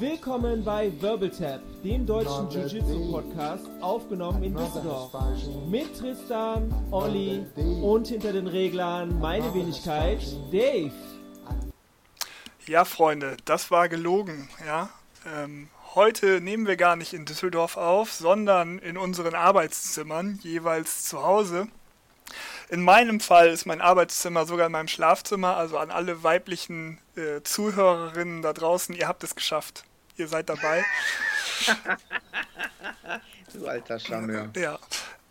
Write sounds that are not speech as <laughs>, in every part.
Willkommen bei Wirbeltap, dem deutschen Jiu-Jitsu-Podcast, aufgenommen in Düsseldorf. Mit Tristan, Olli und hinter den Reglern meine Wenigkeit, Dave. Ja, Freunde, das war gelogen, ja. Ähm, heute nehmen wir gar nicht in Düsseldorf auf, sondern in unseren Arbeitszimmern, jeweils zu Hause. In meinem Fall ist mein Arbeitszimmer sogar in meinem Schlafzimmer, also an alle weiblichen äh, Zuhörerinnen da draußen, ihr habt es geschafft. Ihr seid dabei. <laughs> du alter Charmeur. Ja.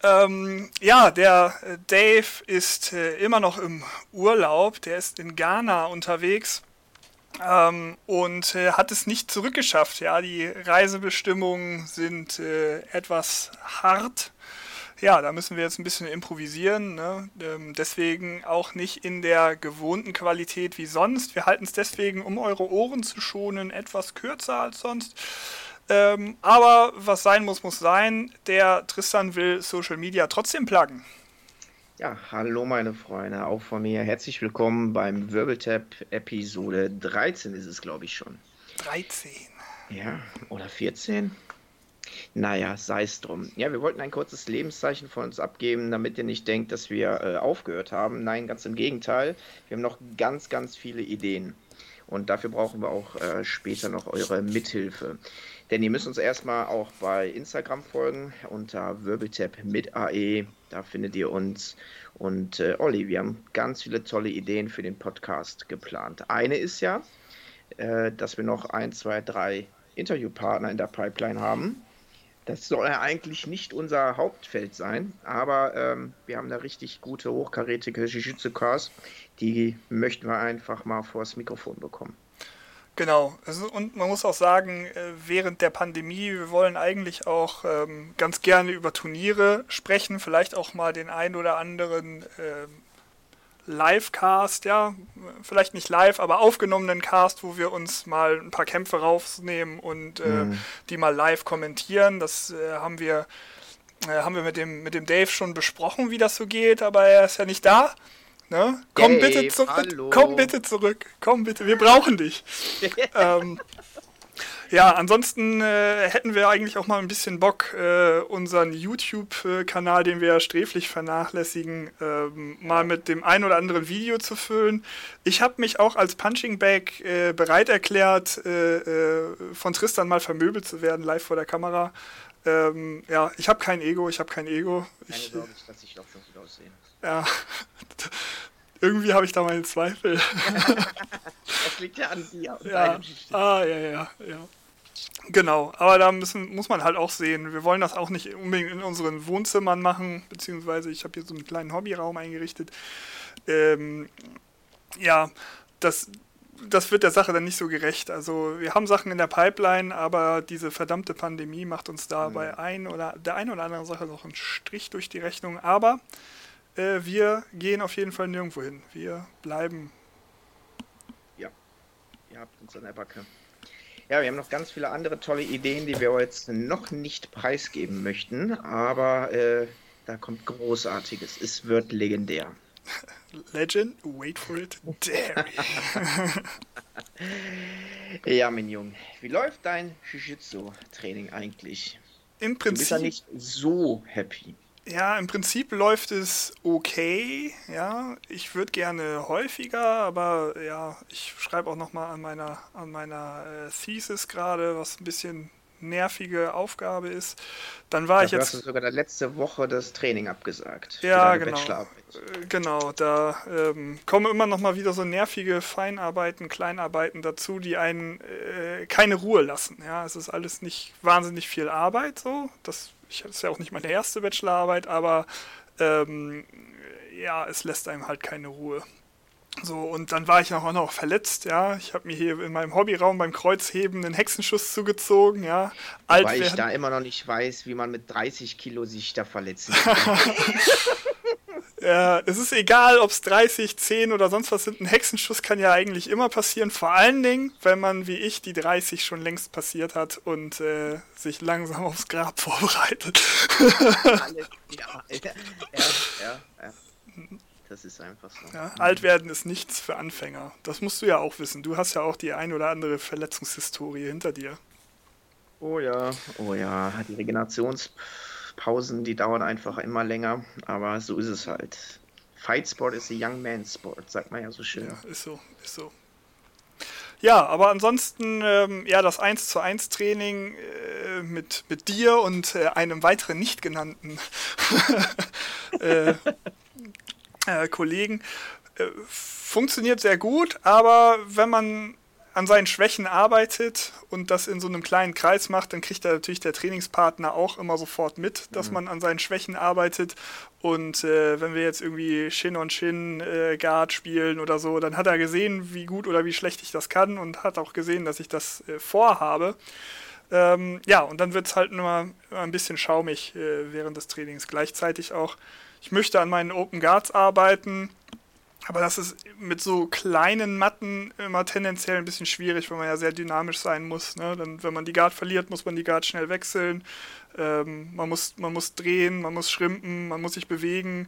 Ähm, ja, der äh, Dave ist äh, immer noch im Urlaub. Der ist in Ghana unterwegs ähm, und äh, hat es nicht zurückgeschafft. Ja, die Reisebestimmungen sind äh, etwas hart ja, da müssen wir jetzt ein bisschen improvisieren. Ne? Ähm, deswegen auch nicht in der gewohnten Qualität wie sonst. Wir halten es deswegen, um eure Ohren zu schonen, etwas kürzer als sonst. Ähm, aber was sein muss, muss sein. Der Tristan will Social Media trotzdem pluggen. Ja, hallo meine Freunde, auch von mir herzlich willkommen beim Wirbeltap Episode 13 ist es, glaube ich, schon. 13. Ja, oder 14? Naja, sei es drum. Ja, wir wollten ein kurzes Lebenszeichen von uns abgeben, damit ihr nicht denkt, dass wir äh, aufgehört haben. Nein, ganz im Gegenteil. Wir haben noch ganz, ganz viele Ideen. Und dafür brauchen wir auch äh, später noch eure Mithilfe. Denn ihr müsst uns erstmal auch bei Instagram folgen unter Wirbeltap mit AE. Da findet ihr uns. Und äh, Olli, wir haben ganz viele tolle Ideen für den Podcast geplant. Eine ist ja, äh, dass wir noch ein, zwei, drei Interviewpartner in der Pipeline haben. Das soll ja eigentlich nicht unser Hauptfeld sein, aber ähm, wir haben da richtig gute, hochkarätige Jiu-Jitsu-Cars. Die möchten wir einfach mal vors Mikrofon bekommen. Genau. Und man muss auch sagen, äh, während der Pandemie, wir wollen eigentlich auch ähm, ganz gerne über Turniere sprechen, vielleicht auch mal den ein oder anderen ähm, Live-Cast, ja, vielleicht nicht live, aber aufgenommenen Cast, wo wir uns mal ein paar Kämpfe rausnehmen und äh, mhm. die mal live kommentieren. Das äh, haben wir äh, haben wir mit dem mit dem Dave schon besprochen, wie das so geht, aber er ist ja nicht da. Ne? Komm Dave, bitte zurück. Komm bitte zurück. Komm bitte, wir brauchen dich. <laughs> ähm, ja, ansonsten äh, hätten wir eigentlich auch mal ein bisschen Bock, äh, unseren YouTube-Kanal, den wir ja sträflich vernachlässigen, ähm, mal mit dem ein oder anderen Video zu füllen. Ich habe mich auch als Punching Bag äh, bereit erklärt, äh, äh, von Tristan mal vermöbelt zu werden, live vor der Kamera. Ähm, ja, ich habe kein Ego, ich habe kein Ego. Keine ich, Sorge, dass ich auch schon gut aussehe. Ja, <laughs> irgendwie habe ich da meine Zweifel. das liegt ja an dir. ja. Ah, ja, ja, ja. Genau, aber da müssen, muss man halt auch sehen, wir wollen das auch nicht unbedingt in unseren Wohnzimmern machen, beziehungsweise ich habe hier so einen kleinen Hobbyraum eingerichtet. Ähm, ja, das, das wird der Sache dann nicht so gerecht. Also wir haben Sachen in der Pipeline, aber diese verdammte Pandemie macht uns da mhm. bei ein oder der einen oder anderen Sache noch einen Strich durch die Rechnung. Aber äh, wir gehen auf jeden Fall nirgendwo hin. Wir bleiben. Ja, ihr habt uns an der Backe. Ja, wir haben noch ganz viele andere tolle Ideen, die wir jetzt noch nicht preisgeben möchten, aber äh, da kommt Großartiges. Es wird legendär. <laughs> Legend, wait for it, dare. <laughs> ja, mein Junge, wie läuft dein Jiu-Jitsu-Training eigentlich? Im Prinzip. Du bist ja nicht so happy. Ja, im Prinzip läuft es okay. Ja, ich würde gerne häufiger, aber ja, ich schreibe auch noch mal an meiner an meiner äh, Thesis gerade, was ein bisschen nervige Aufgabe ist. Dann war Dafür ich jetzt. hast du sogar letzte Woche das Training abgesagt. Ja, genau. Äh, genau, da ähm, kommen immer noch mal wieder so nervige Feinarbeiten, Kleinarbeiten dazu, die einen äh, keine Ruhe lassen. Ja, es ist alles nicht wahnsinnig viel Arbeit so. Das ich, das ist ja auch nicht meine erste Bachelorarbeit, aber ähm, ja, es lässt einem halt keine Ruhe. So, und dann war ich auch noch verletzt, ja. Ich habe mir hier in meinem Hobbyraum beim Kreuzheben einen Hexenschuss zugezogen, ja. Alt Weil ich da immer noch nicht weiß, wie man mit 30 Kilo sich da verletzen <laughs> kann. Ja, es ist egal, ob es 30, 10 oder sonst was sind. Ein Hexenschuss kann ja eigentlich immer passieren. Vor allen Dingen, wenn man wie ich die 30 schon längst passiert hat und äh, sich langsam aufs Grab <laughs> vorbereitet. Ja, ja, ja, ja. Das ist einfach so. Ja, alt werden ist nichts für Anfänger. Das musst du ja auch wissen. Du hast ja auch die ein oder andere Verletzungshistorie hinter dir. Oh ja, oh ja. Die Regenerationspausen, die dauern einfach immer länger. Aber so ist es halt. Fight Sport ist a Young Man's Sport, sagt man ja so schön. Ja, ist so, ist so. Ja, aber ansonsten, ähm, ja, das 1 zu 1 Training äh, mit, mit dir und äh, einem weiteren nicht genannten <laughs> äh, äh, Kollegen äh, funktioniert sehr gut, aber wenn man an seinen Schwächen arbeitet und das in so einem kleinen Kreis macht, dann kriegt da natürlich der Trainingspartner auch immer sofort mit, dass mhm. man an seinen Schwächen arbeitet. Und äh, wenn wir jetzt irgendwie Shin on Shin äh, Guard spielen oder so, dann hat er gesehen, wie gut oder wie schlecht ich das kann und hat auch gesehen, dass ich das äh, vorhabe. Ähm, ja, und dann wird es halt nur ein bisschen schaumig äh, während des Trainings. Gleichzeitig auch, ich möchte an meinen Open Guards arbeiten aber das ist mit so kleinen Matten immer tendenziell ein bisschen schwierig, weil man ja sehr dynamisch sein muss. Ne? Dann, wenn man die Guard verliert, muss man die Guard schnell wechseln. Ähm, man, muss, man muss drehen, man muss schrimpen, man muss sich bewegen.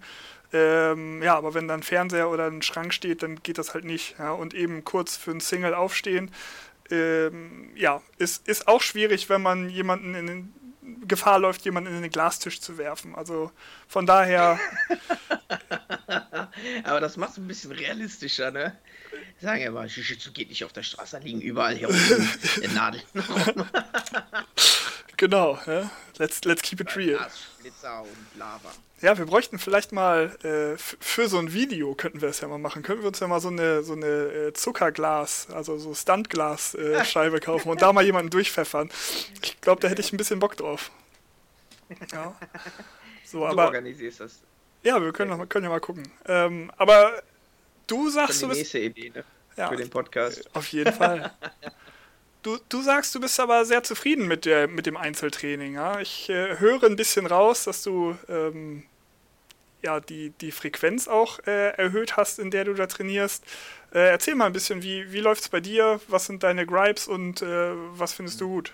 Ähm, ja, aber wenn dann ein Fernseher oder ein Schrank steht, dann geht das halt nicht. Ja? Und eben kurz für ein Single aufstehen, ähm, ja, ist, ist auch schwierig, wenn man jemanden in den Gefahr läuft, jemanden in den Glastisch zu werfen. Also von daher. <laughs> Aber das macht es ein bisschen realistischer, ne? Sagen wir mal, Jiu-Jitsu geht nicht auf der Straße, da liegen überall hier unten <laughs> Nadeln. <laughs> genau, ja? let's, let's keep it real. Blitzer und Lava. Ja, wir bräuchten vielleicht mal äh, für so ein Video könnten wir es ja mal machen. Könnten wir uns ja mal so eine so eine äh, Zuckerglas, also so Stuntglas äh, <laughs> Scheibe kaufen und da mal jemanden durchpfeffern. Ich glaube, da hätte ich ein bisschen Bock drauf. Ja. So, du aber, organisierst das. Ja, wir können, noch, können ja mal gucken. Ähm, aber du sagst, du bist. nächste Idee, ne? Ja, Für den Podcast. Auf jeden Fall. <laughs> Du, du sagst, du bist aber sehr zufrieden mit, der, mit dem Einzeltraining. Ja? Ich äh, höre ein bisschen raus, dass du ähm, ja, die, die Frequenz auch äh, erhöht hast, in der du da trainierst. Äh, erzähl mal ein bisschen, wie, wie läuft es bei dir? Was sind deine Gripes und äh, was findest du gut?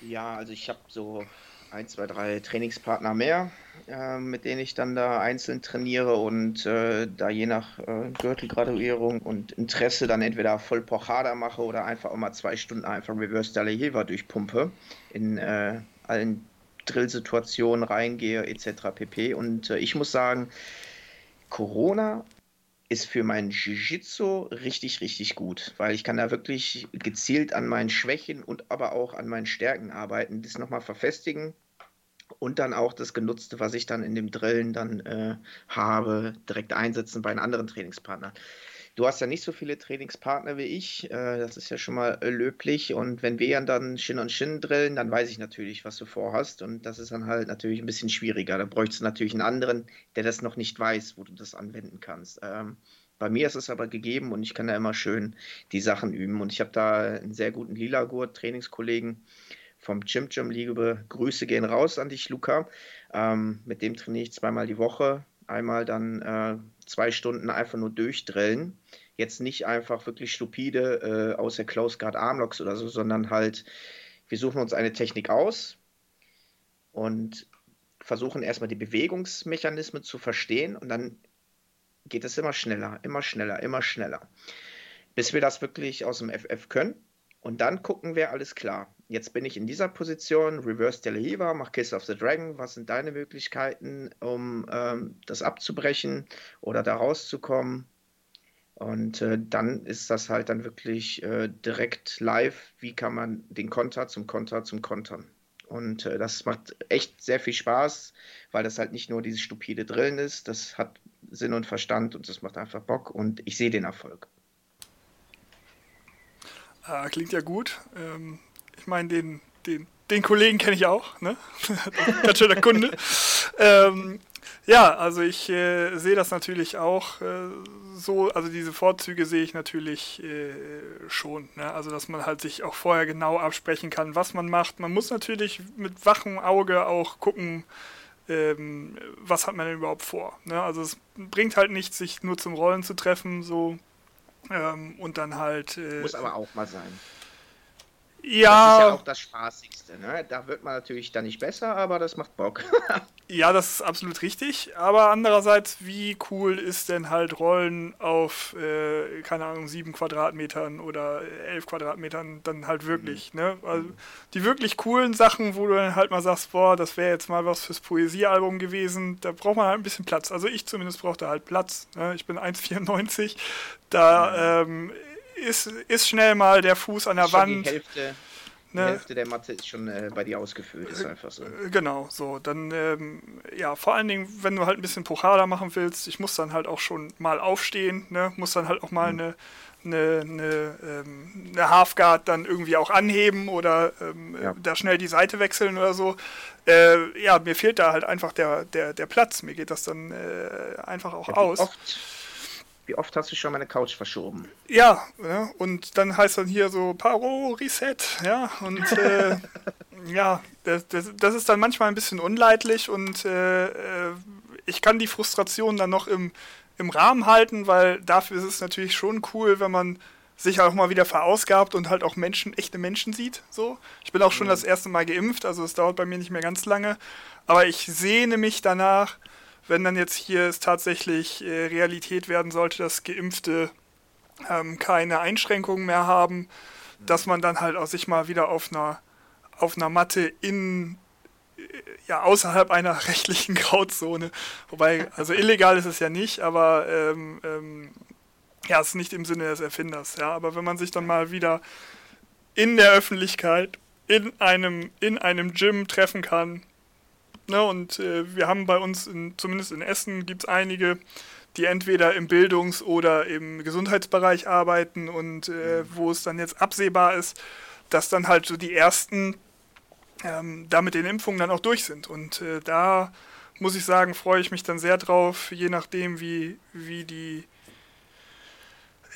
Ja, also ich habe so ein, zwei, drei Trainingspartner mehr, äh, mit denen ich dann da einzeln trainiere und äh, da je nach äh, Gürtelgraduierung und Interesse dann entweder voll Pochada mache oder einfach auch mal zwei Stunden einfach Reverse Dalajeva durchpumpe, in äh, allen Drillsituationen reingehe etc. pp. Und äh, ich muss sagen, Corona ist für mein Jiu-Jitsu richtig, richtig gut, weil ich kann da wirklich gezielt an meinen Schwächen und aber auch an meinen Stärken arbeiten, das nochmal verfestigen und dann auch das Genutzte, was ich dann in dem Drillen dann äh, habe, direkt einsetzen bei einem anderen Trainingspartner. Du hast ja nicht so viele Trainingspartner wie ich, äh, das ist ja schon mal äh, löblich und wenn wir dann Shin und Shin drillen, dann weiß ich natürlich, was du vorhast und das ist dann halt natürlich ein bisschen schwieriger. Da bräuchtest du natürlich einen anderen, der das noch nicht weiß, wo du das anwenden kannst. Ähm, bei mir ist es aber gegeben und ich kann da immer schön die Sachen üben und ich habe da einen sehr guten Lila-Gurt, Trainingskollegen, vom Jim Jim Liebe. Grüße gehen raus an dich, Luca. Ähm, mit dem trainiere ich zweimal die Woche. Einmal dann äh, zwei Stunden einfach nur durchdrillen. Jetzt nicht einfach wirklich stupide äh, aus der Close Guard Armlocks oder so, sondern halt, wir suchen uns eine Technik aus und versuchen erstmal die Bewegungsmechanismen zu verstehen und dann geht es immer schneller, immer schneller, immer schneller. Bis wir das wirklich aus dem FF können. Und dann gucken wir, alles klar. Jetzt bin ich in dieser Position, Reverse Delahiva, mach Kiss of the Dragon. Was sind deine Möglichkeiten, um ähm, das abzubrechen oder da rauszukommen? Und äh, dann ist das halt dann wirklich äh, direkt live. Wie kann man den Konter zum Konter zum Kontern? Und äh, das macht echt sehr viel Spaß, weil das halt nicht nur dieses stupide Drillen ist. Das hat Sinn und Verstand und das macht einfach Bock. Und ich sehe den Erfolg. Ah, klingt ja gut. Ähm, ich meine, den, den, den Kollegen kenne ich auch, ne? <laughs> Ganz schöner Kunde. ähm, ja, also ich äh, sehe das natürlich auch äh, so, also diese Vorzüge sehe ich natürlich äh, schon. Ne? Also dass man halt sich auch vorher genau absprechen kann, was man macht. Man muss natürlich mit wachem Auge auch gucken, ähm, was hat man denn überhaupt vor. Ne? Also es bringt halt nichts, sich nur zum Rollen zu treffen, so ähm, und dann halt. Äh, Muss aber auch mal sein. Ja. Das ist ja auch das Spaßigste, ne? Da wird man natürlich dann nicht besser, aber das macht Bock. <laughs> Ja, das ist absolut richtig. Aber andererseits, wie cool ist denn halt Rollen auf, äh, keine Ahnung, sieben Quadratmetern oder elf Quadratmetern dann halt wirklich, mhm. ne? Also die wirklich coolen Sachen, wo du dann halt mal sagst, boah, das wäre jetzt mal was fürs Poesiealbum gewesen, da braucht man halt ein bisschen Platz. Also ich zumindest brauchte halt Platz. Ne? Ich bin 1,94. Da mhm. ähm, ist, ist schnell mal der Fuß an der Schon Wand. Die Hälfte die ne? Hälfte der Matte ist schon äh, bei dir ausgefüllt, ist einfach so. Äh, genau, so. Dann, ähm, ja, vor allen Dingen, wenn du halt ein bisschen Pochada machen willst, ich muss dann halt auch schon mal aufstehen, ne? Muss dann halt auch mal mhm. eine, eine, eine, ähm, eine Halfguard dann irgendwie auch anheben oder ähm, ja. da schnell die Seite wechseln oder so. Äh, ja, mir fehlt da halt einfach der, der, der Platz. Mir geht das dann äh, einfach auch ja, aus. Oft wie oft hast du schon meine Couch verschoben? Ja, ja und dann heißt dann hier so Paro Reset, ja, und äh, <laughs> ja, das, das, das, ist dann manchmal ein bisschen unleidlich und äh, äh, ich kann die Frustration dann noch im, im Rahmen halten, weil dafür ist es natürlich schon cool, wenn man sich auch mal wieder verausgabt und halt auch Menschen, echte Menschen sieht. So. Ich bin auch schon mhm. das erste Mal geimpft, also es dauert bei mir nicht mehr ganz lange. Aber ich sehne mich danach, wenn dann jetzt hier es tatsächlich äh, Realität werden sollte, dass Geimpfte ähm, keine Einschränkungen mehr haben, dass man dann halt auch sich mal wieder auf einer, auf einer Matte in äh, ja, außerhalb einer <laughs> rechtlichen Grauzone. Wobei, also illegal ist es ja nicht, aber ähm, ähm, ja, es ist nicht im Sinne des Erfinders, ja. Aber wenn man sich dann mal wieder in der Öffentlichkeit in einem, in einem Gym treffen kann, Ne? Und äh, wir haben bei uns, in, zumindest in Essen, gibt es einige, die entweder im Bildungs- oder im Gesundheitsbereich arbeiten und äh, mhm. wo es dann jetzt absehbar ist, dass dann halt so die ersten ähm, da mit den Impfungen dann auch durch sind. Und äh, da muss ich sagen, freue ich mich dann sehr drauf, je nachdem, wie, wie die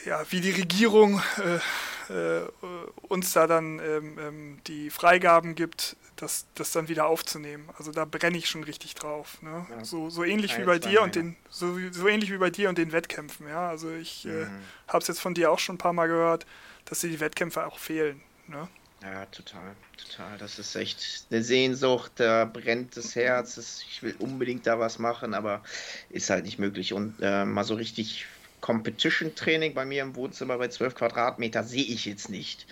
ja, wie die Regierung äh, äh, uns da dann ähm, ähm, die Freigaben gibt, das, das dann wieder aufzunehmen. Also da brenne ich schon richtig drauf. Ne? Ja. So, so ähnlich ja, wie bei dir und den, so, so ähnlich wie bei dir und den Wettkämpfen, ja. Also ich äh, mhm. äh, habe es jetzt von dir auch schon ein paar Mal gehört, dass dir die Wettkämpfe auch fehlen. Ne? Ja, total, total. Das ist echt eine Sehnsucht, da brennt das Herz. Ich will unbedingt da was machen, aber ist halt nicht möglich. Und äh, mal so richtig Competition-Training bei mir im Wohnzimmer bei 12 Quadratmeter sehe ich jetzt nicht.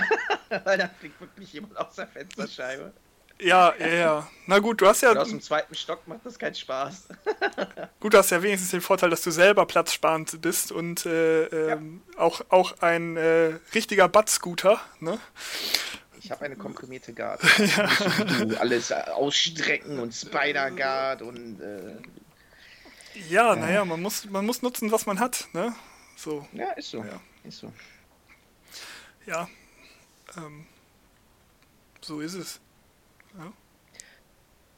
<laughs> Weil da fliegt wirklich jemand aus der Fensterscheibe. Ja, ja, ja. Na gut, du hast ja. Und aus dem zweiten Stock macht das keinen Spaß. <laughs> gut, du hast ja wenigstens den Vorteil, dass du selber platzsparend bist und äh, ja. ähm, auch, auch ein äh, richtiger Butt-Scooter, ne? Ich habe eine komprimierte Guard. <laughs> ja. Alles ausstrecken und Spider-Guard und äh, ja, naja, man muss, man muss nutzen, was man hat, ne? So. Ja, ist so. Ja. Ist so. Ja. Ähm, so ist es. Ja.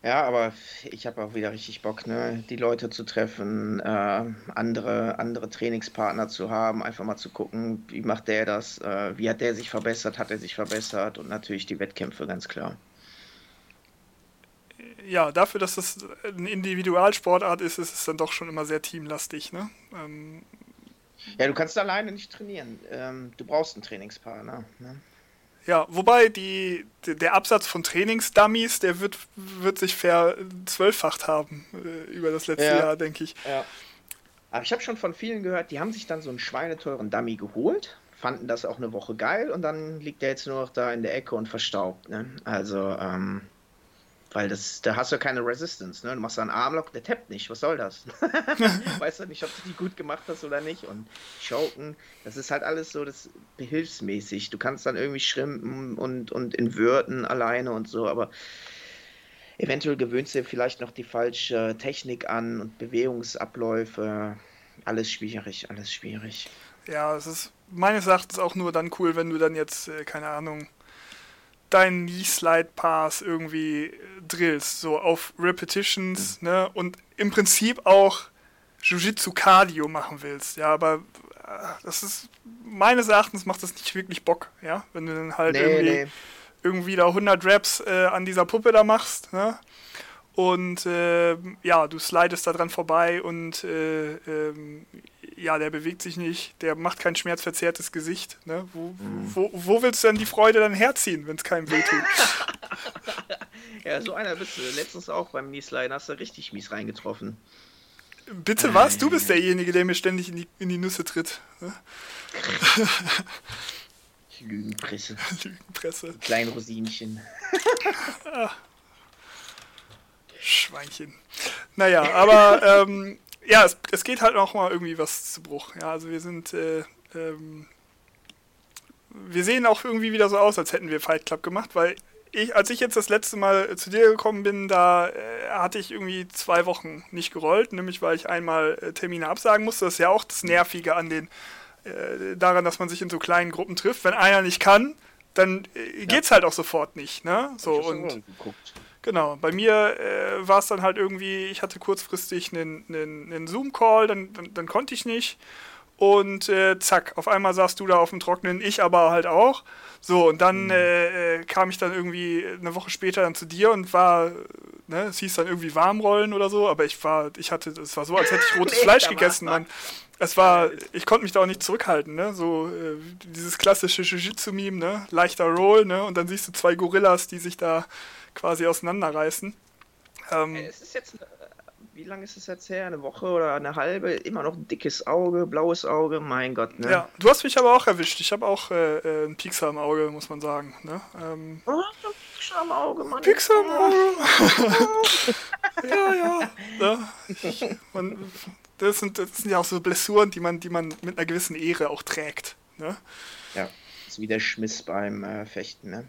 Ja, aber ich habe auch wieder richtig Bock, ne, die Leute zu treffen, äh, andere, andere Trainingspartner zu haben, einfach mal zu gucken, wie macht der das, äh, wie hat der sich verbessert, hat er sich verbessert und natürlich die Wettkämpfe, ganz klar ja, dafür, dass das eine Individualsportart ist, ist es dann doch schon immer sehr teamlastig. Ne? Ähm, ja, du kannst alleine nicht trainieren. Ähm, du brauchst einen Trainingspartner. Ne? Ja, wobei die, der Absatz von Trainingsdummies, der wird, wird sich verzwölffacht haben äh, über das letzte ja. Jahr, denke ich. Ja. Aber ich habe schon von vielen gehört, die haben sich dann so einen schweineteuren Dummy geholt, fanden das auch eine Woche geil und dann liegt der jetzt nur noch da in der Ecke und verstaubt. Ne? Also, ähm, weil das, da hast du keine Resistance, ne? Du machst einen Armlock, der tappt nicht. Was soll das? <laughs> weißt du nicht, ob du die gut gemacht hast oder nicht. Und Choken, das ist halt alles so das behilfsmäßig. Du kannst dann irgendwie schrimpen und, und inverten alleine und so, aber eventuell gewöhnst du dir vielleicht noch die falsche Technik an und Bewegungsabläufe. Alles schwierig, alles schwierig. Ja, es ist meines Erachtens auch nur dann cool, wenn du dann jetzt, äh, keine Ahnung, deinen Knee-Slide-Pass irgendwie drillst, so auf Repetitions, mhm. ne? Und im Prinzip auch Jiu-Jitsu-Cardio machen willst, ja, aber äh, das ist, meines Erachtens macht das nicht wirklich Bock, ja, wenn du dann halt nee, irgendwie, nee. irgendwie da 100 Raps äh, an dieser Puppe da machst, ne? Und äh, ja, du slidest da dran vorbei und äh, ähm, ja, der bewegt sich nicht, der macht kein schmerzverzerrtes Gesicht. Ne? Wo, mhm. wo, wo willst du denn die Freude dann herziehen, wenn es keinem wehtut? <laughs> ja, so einer bist du. Letztens auch beim Kniesliden hast du richtig mies reingetroffen. Bitte was? Du bist derjenige, der mir ständig in die, in die Nüsse tritt. Ne? <laughs> Lügenpresse. Lügenpresse. Klein Rosinchen. Schweinchen. Naja, aber ähm, ja, es, es, geht halt auch mal irgendwie was zu Bruch. Ja, also wir sind, äh, ähm, wir sehen auch irgendwie wieder so aus, als hätten wir Fight Club gemacht, weil ich, als ich jetzt das letzte Mal zu dir gekommen bin, da äh, hatte ich irgendwie zwei Wochen nicht gerollt, nämlich weil ich einmal äh, Termine absagen musste. Das ist ja auch das Nervige an den, äh, daran, dass man sich in so kleinen Gruppen trifft. Wenn einer nicht kann, dann äh, geht's ja. halt auch sofort nicht, ne? So und Genau, bei mir äh, war es dann halt irgendwie, ich hatte kurzfristig einen, einen, einen Zoom-Call, dann, dann, dann, konnte ich nicht. Und äh, zack, auf einmal saßt du da auf dem Trocknen, ich aber halt auch. So, und dann mhm. äh, äh kam ich dann irgendwie eine Woche später dann zu dir und war, ne, es hieß dann irgendwie Warmrollen oder so, aber ich war, ich hatte, es war so, als hätte ich rotes <laughs> Fleisch gegessen, man. Es war, ich konnte mich da auch nicht zurückhalten, ne? So äh, dieses klassische Jiu-Jitsu-Meme, ne? Leichter Roll, ne? Und dann siehst du zwei Gorillas, die sich da quasi auseinanderreißen. Ähm, es ist jetzt, wie lange ist es jetzt her? Eine Woche oder eine halbe? Immer noch ein dickes Auge, blaues Auge, mein Gott. Ne? Ja, du hast mich aber auch erwischt. Ich habe auch äh, äh einen Piekser im Auge, muss man sagen. Ne? Ähm, oh, Piekser im Auge, Mann. Piekser im Auge. <laughs> ja, ja. ja. Man, das, sind, das sind ja auch so Blessuren, die man, die man mit einer gewissen Ehre auch trägt. Ne? Ja, ist wie der Schmiss beim äh, Fechten, ne?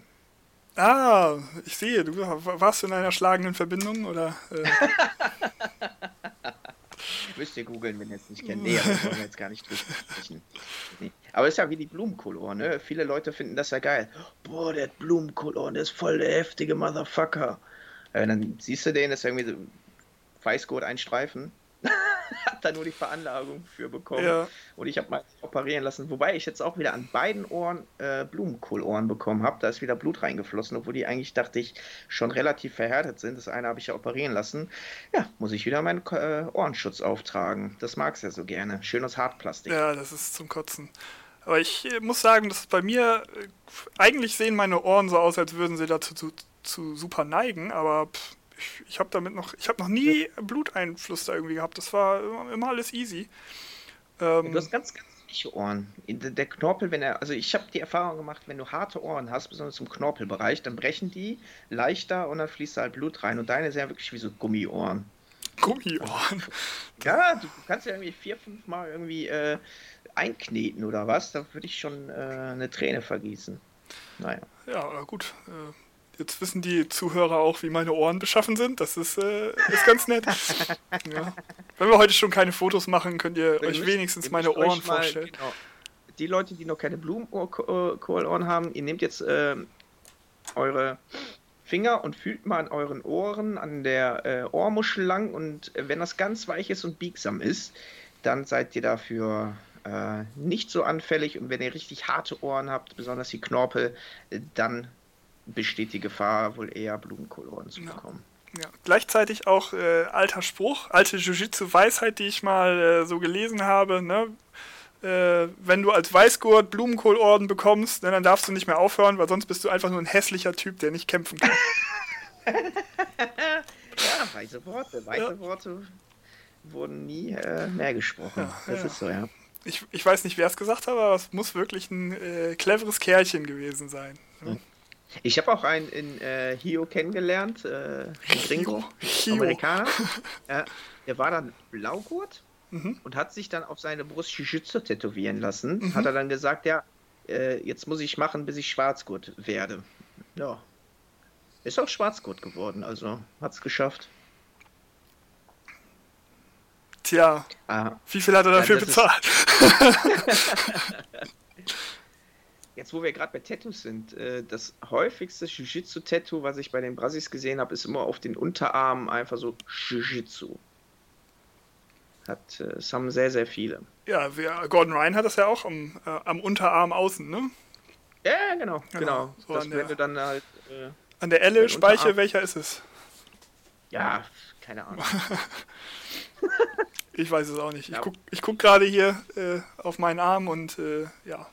Ah, ich sehe, du warst in einer schlagenden Verbindung, oder? Äh? <laughs> Müsst ihr googeln, wenn ihr es nicht kennt. Nee, aber das wollen wir jetzt gar nicht sprechen. Nee. Aber es ist ja wie die Blumenkohlor, ne? Viele Leute finden das ja geil. Boah, der hat Blumenkohlor, der ist voll der heftige Motherfucker. Äh, dann siehst du den, das ist irgendwie so Weißgurt ein Streifen. <laughs> hat da nur die Veranlagung für bekommen. Ja. Und ich habe mal operieren lassen, wobei ich jetzt auch wieder an beiden Ohren äh, Blumenkohlohren bekommen habe. Da ist wieder Blut reingeflossen, obwohl die eigentlich, dachte ich, schon relativ verhärtet sind. Das eine habe ich ja operieren lassen. Ja, muss ich wieder meinen äh, Ohrenschutz auftragen. Das mag es ja so gerne. Schönes Hartplastik. Ja, das ist zum Kotzen. Aber ich äh, muss sagen, dass bei mir, äh, eigentlich sehen meine Ohren so aus, als würden sie dazu zu, zu super neigen, aber pff, ich, ich habe damit noch, ich habe noch nie Bluteinfluss da irgendwie gehabt. Das war immer, immer alles easy. Ähm, du hast ganz, ganz weiche Ohren. Der Knorpel, wenn er, also ich habe die Erfahrung gemacht, wenn du harte Ohren hast, besonders im Knorpelbereich, dann brechen die leichter und dann fließt da halt Blut rein. Und deine sind ja wirklich wie so Gummiohren. Gummiohren? <laughs> Ja, du kannst ja irgendwie vier, fünf Mal irgendwie äh, einkneten oder was. Da würde ich schon äh, eine Träne vergießen. Naja. Ja, gut. Äh, Jetzt wissen die Zuhörer auch, wie meine Ohren beschaffen sind. Das ist, äh, ist ganz nett. <laughs> ja. Wenn wir heute schon keine Fotos machen, könnt ihr, ihr euch müsst, wenigstens meine Ohren mal, vorstellen. Genau. Die Leute, die noch keine Blumenkohlohren haben, ihr nehmt jetzt äh, eure Finger und fühlt mal an euren Ohren, an der äh, Ohrmuschel lang und wenn das ganz weich ist und biegsam ist, dann seid ihr dafür äh, nicht so anfällig und wenn ihr richtig harte Ohren habt, besonders die Knorpel, dann besteht die Gefahr, wohl eher Blumenkoloren zu bekommen. Ja. ja. Gleichzeitig auch äh, alter Spruch, alte Jiu-Jitsu-Weisheit, die ich mal äh, so gelesen habe. Ne? Äh, wenn du als Weißgurt Blumenkohlorden bekommst, ne, dann darfst du nicht mehr aufhören, weil sonst bist du einfach nur ein hässlicher Typ, der nicht kämpfen kann. <laughs> ja, weise Worte. Weise ja. Worte wurden nie äh, mehr gesprochen. Ja, das ist so, ja. Ich, ich weiß nicht, wer es gesagt hat, aber es muss wirklich ein äh, cleveres Kerlchen gewesen sein. Ne? Ich habe auch einen in äh, Hio kennengelernt, äh, Gringo, Amerikaner. <laughs> äh, der war dann Blaugurt mhm. und hat sich dann auf seine Brust Jiu-Jitsu tätowieren lassen. Mhm. Hat er dann gesagt, ja, äh, jetzt muss ich machen, bis ich Schwarzgurt werde. Ja. Ist auch Schwarzgurt geworden, also hat es geschafft. Tja, ah, wie viel hat er dafür ja, bezahlt? <laughs> <laughs> Jetzt, wo wir gerade bei Tattoos sind, äh, das häufigste Jiu-Jitsu-Tattoo, was ich bei den Brasis gesehen habe, ist immer auf den Unterarmen einfach so Jiu-Jitsu. Hat, äh, haben sehr, sehr viele. Ja, wir, Gordon Ryan hat das ja auch am, äh, am Unterarm außen, ne? Ja, genau, genau. genau. So das, wenn du dann halt. Äh, an der Elle, Speiche, welcher ist es? Ja, keine Ahnung. <laughs> ich weiß es auch nicht. Ich ja. gucke guck gerade hier äh, auf meinen Arm und äh, ja,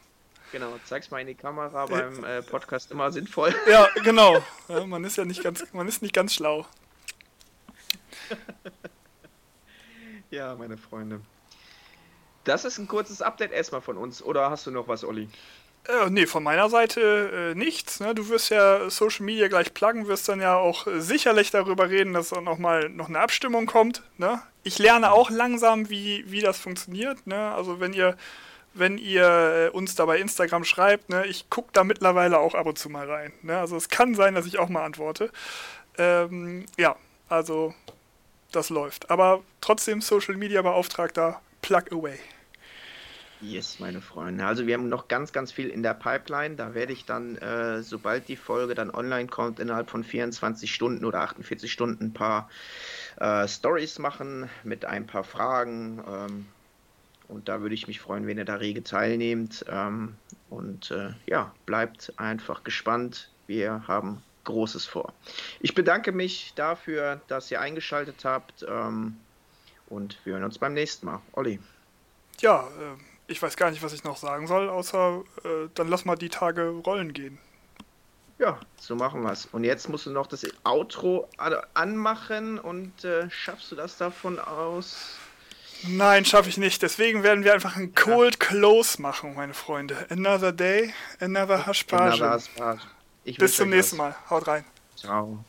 Genau, zeig's mal in die Kamera beim äh, Podcast immer sinnvoll. <laughs> Ja, genau. Ja, man ist ja nicht ganz, man ist nicht ganz schlau. <laughs> ja, meine Freunde. Das ist ein kurzes Update erstmal von uns. Oder hast du noch was, Olli? Äh, nee, von meiner Seite äh, nichts. Ne? Du wirst ja Social Media gleich pluggen, wirst dann ja auch äh, sicherlich darüber reden, dass auch noch mal noch eine Abstimmung kommt. Ne? Ich lerne auch langsam, wie, wie das funktioniert. Ne? Also wenn ihr wenn ihr äh, uns da bei Instagram schreibt, ne, ich gucke da mittlerweile auch ab und zu mal rein. Ne? Also es kann sein, dass ich auch mal antworte. Ähm, ja, also das läuft. Aber trotzdem Social Media Beauftragter, plug away. Yes, meine Freunde. Also wir haben noch ganz, ganz viel in der Pipeline. Da werde ich dann, äh, sobald die Folge dann online kommt, innerhalb von 24 Stunden oder 48 Stunden ein paar äh, Stories machen mit ein paar Fragen. Ähm, und da würde ich mich freuen, wenn ihr da rege teilnehmt. Ähm, und äh, ja, bleibt einfach gespannt. Wir haben Großes vor. Ich bedanke mich dafür, dass ihr eingeschaltet habt. Ähm, und wir hören uns beim nächsten Mal. Olli. Ja, äh, ich weiß gar nicht, was ich noch sagen soll, außer äh, dann lass mal die Tage rollen gehen. Ja, so machen wir es. Und jetzt musst du noch das Outro anmachen und äh, schaffst du das davon aus? Nein, schaffe ich nicht. Deswegen werden wir einfach ein Cold ja. Close machen, meine Freunde. Another day, another Haschpage. Bis zum nächsten Mal. Haut rein. Ciao.